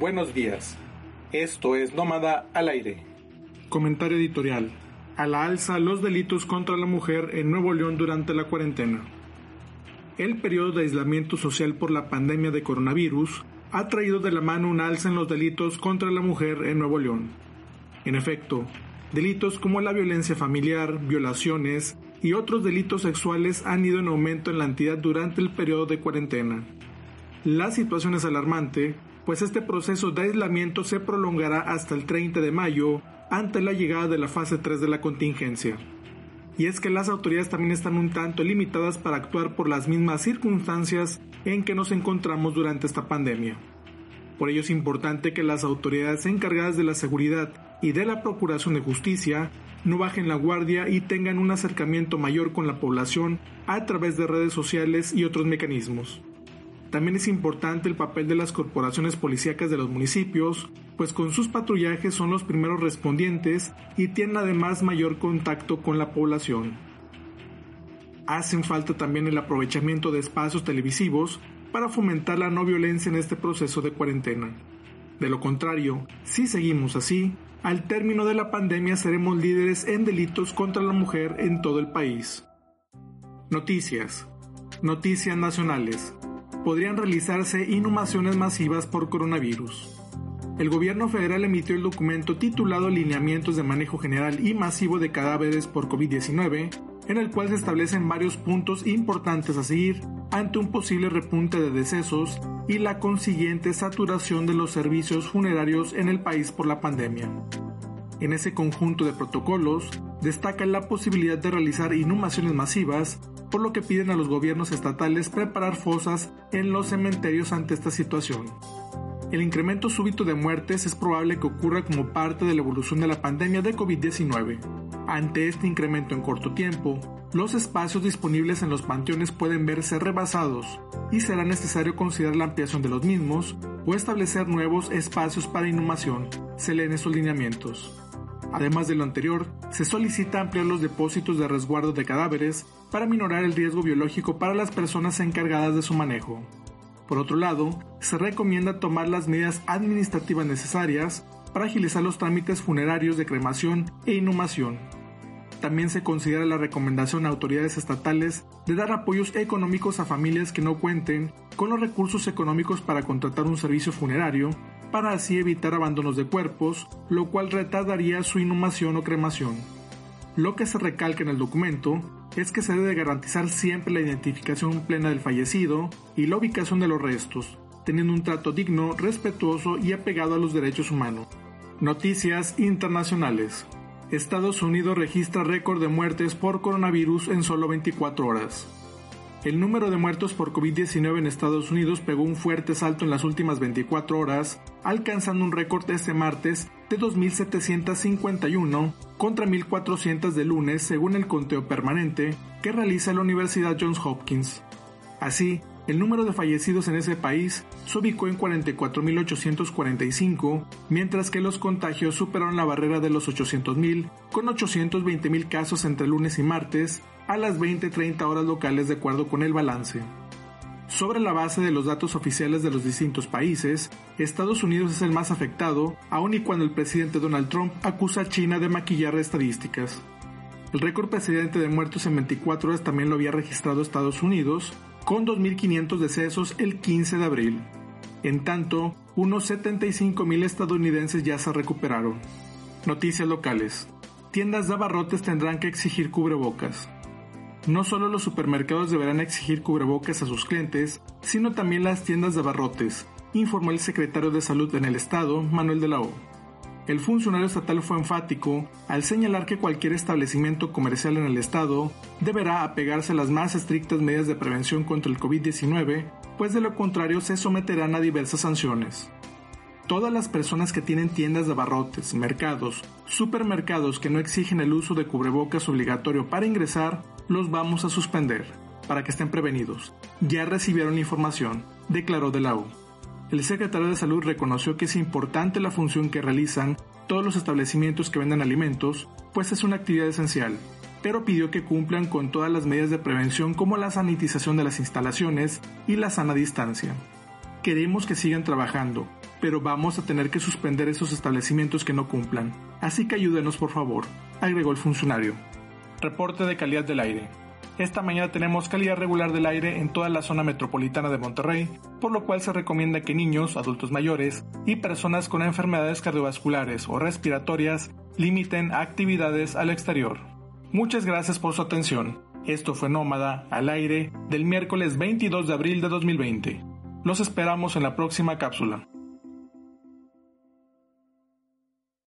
Buenos días. Esto es Nómada al aire. Comentario editorial. A la alza los delitos contra la mujer en Nuevo León durante la cuarentena. El periodo de aislamiento social por la pandemia de coronavirus ha traído de la mano un alza en los delitos contra la mujer en Nuevo León. En efecto, delitos como la violencia familiar, violaciones y otros delitos sexuales han ido en aumento en la entidad durante el periodo de cuarentena. La situación es alarmante, pues este proceso de aislamiento se prolongará hasta el 30 de mayo ante la llegada de la fase 3 de la contingencia. Y es que las autoridades también están un tanto limitadas para actuar por las mismas circunstancias en que nos encontramos durante esta pandemia. Por ello es importante que las autoridades encargadas de la seguridad y de la procuración de justicia no bajen la guardia y tengan un acercamiento mayor con la población a través de redes sociales y otros mecanismos. También es importante el papel de las corporaciones policíacas de los municipios, pues con sus patrullajes son los primeros respondientes y tienen además mayor contacto con la población. Hacen falta también el aprovechamiento de espacios televisivos para fomentar la no violencia en este proceso de cuarentena. De lo contrario, si seguimos así, al término de la pandemia seremos líderes en delitos contra la mujer en todo el país. Noticias. Noticias nacionales podrían realizarse inhumaciones masivas por coronavirus. El gobierno federal emitió el documento titulado Lineamientos de Manejo General y Masivo de Cadáveres por COVID-19, en el cual se establecen varios puntos importantes a seguir ante un posible repunte de decesos y la consiguiente saturación de los servicios funerarios en el país por la pandemia. En ese conjunto de protocolos destaca la posibilidad de realizar inhumaciones masivas por lo que piden a los gobiernos estatales preparar fosas en los cementerios ante esta situación. El incremento súbito de muertes es probable que ocurra como parte de la evolución de la pandemia de COVID-19. Ante este incremento en corto tiempo, los espacios disponibles en los panteones pueden verse rebasados y será necesario considerar la ampliación de los mismos o establecer nuevos espacios para inhumación, se leen esos lineamientos. Además de lo anterior, se solicita ampliar los depósitos de resguardo de cadáveres para minorar el riesgo biológico para las personas encargadas de su manejo. Por otro lado, se recomienda tomar las medidas administrativas necesarias para agilizar los trámites funerarios de cremación e inhumación. También se considera la recomendación a autoridades estatales de dar apoyos económicos a familias que no cuenten con los recursos económicos para contratar un servicio funerario para así evitar abandonos de cuerpos, lo cual retardaría su inhumación o cremación. Lo que se recalca en el documento es que se debe garantizar siempre la identificación plena del fallecido y la ubicación de los restos, teniendo un trato digno, respetuoso y apegado a los derechos humanos. Noticias internacionales. Estados Unidos registra récord de muertes por coronavirus en solo 24 horas. El número de muertos por COVID-19 en Estados Unidos pegó un fuerte salto en las últimas 24 horas, alcanzando un récord este martes de 2.751 contra 1.400 de lunes según el conteo permanente que realiza la Universidad Johns Hopkins. Así, el número de fallecidos en ese país se ubicó en 44.845, mientras que los contagios superaron la barrera de los 800.000, con 820.000 casos entre lunes y martes, a las 20-30 horas locales de acuerdo con el balance. Sobre la base de los datos oficiales de los distintos países, Estados Unidos es el más afectado, aun y cuando el presidente Donald Trump acusa a China de maquillar estadísticas. El récord precedente de muertos en 24 horas también lo había registrado Estados Unidos, con 2.500 decesos el 15 de abril. En tanto, unos 75.000 estadounidenses ya se recuperaron. Noticias locales. Tiendas de abarrotes tendrán que exigir cubrebocas. No solo los supermercados deberán exigir cubrebocas a sus clientes, sino también las tiendas de abarrotes, informó el secretario de Salud en el Estado, Manuel de la O. El funcionario estatal fue enfático al señalar que cualquier establecimiento comercial en el estado deberá apegarse a las más estrictas medidas de prevención contra el COVID-19, pues de lo contrario se someterán a diversas sanciones. Todas las personas que tienen tiendas de abarrotes, mercados, supermercados que no exigen el uso de cubrebocas obligatorio para ingresar, los vamos a suspender, para que estén prevenidos. Ya recibieron la información, declaró de la U. El secretario de Salud reconoció que es importante la función que realizan todos los establecimientos que venden alimentos, pues es una actividad esencial, pero pidió que cumplan con todas las medidas de prevención como la sanitización de las instalaciones y la sana distancia. Queremos que sigan trabajando, pero vamos a tener que suspender esos establecimientos que no cumplan. Así que ayúdenos por favor, agregó el funcionario. Reporte de calidad del aire. Esta mañana tenemos calidad regular del aire en toda la zona metropolitana de Monterrey, por lo cual se recomienda que niños, adultos mayores y personas con enfermedades cardiovasculares o respiratorias limiten actividades al exterior. Muchas gracias por su atención. Esto fue Nómada al aire del miércoles 22 de abril de 2020. Los esperamos en la próxima cápsula.